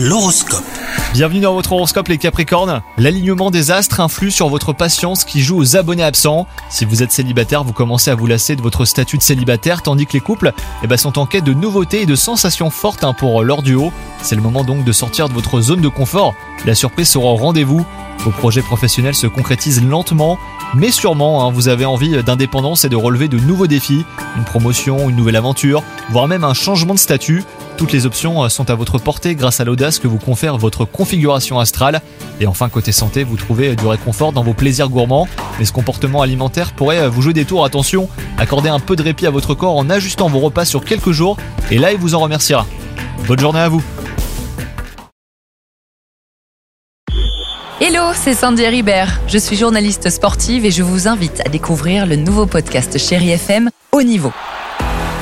L'horoscope. Bienvenue dans votre horoscope les Capricornes. L'alignement des astres influe sur votre patience qui joue aux abonnés absents. Si vous êtes célibataire, vous commencez à vous lasser de votre statut de célibataire, tandis que les couples eh ben, sont en quête de nouveautés et de sensations fortes hein, pour leur duo. C'est le moment donc de sortir de votre zone de confort. La surprise sera au rendez-vous. Vos projets professionnels se concrétisent lentement, mais sûrement, hein, vous avez envie d'indépendance et de relever de nouveaux défis, une promotion, une nouvelle aventure, voire même un changement de statut. Toutes les options euh, sont à votre portée grâce à l'audace que vous confère votre configuration astrale. Et enfin, côté santé, vous trouvez du réconfort dans vos plaisirs gourmands. Mais ce comportement alimentaire pourrait euh, vous jouer des tours. Attention, accordez un peu de répit à votre corps en ajustant vos repas sur quelques jours. Et là, il vous en remerciera. Bonne journée à vous Hello, c'est Sandy Ribert. Je suis journaliste sportive et je vous invite à découvrir le nouveau podcast Chéri FM Haut Niveau.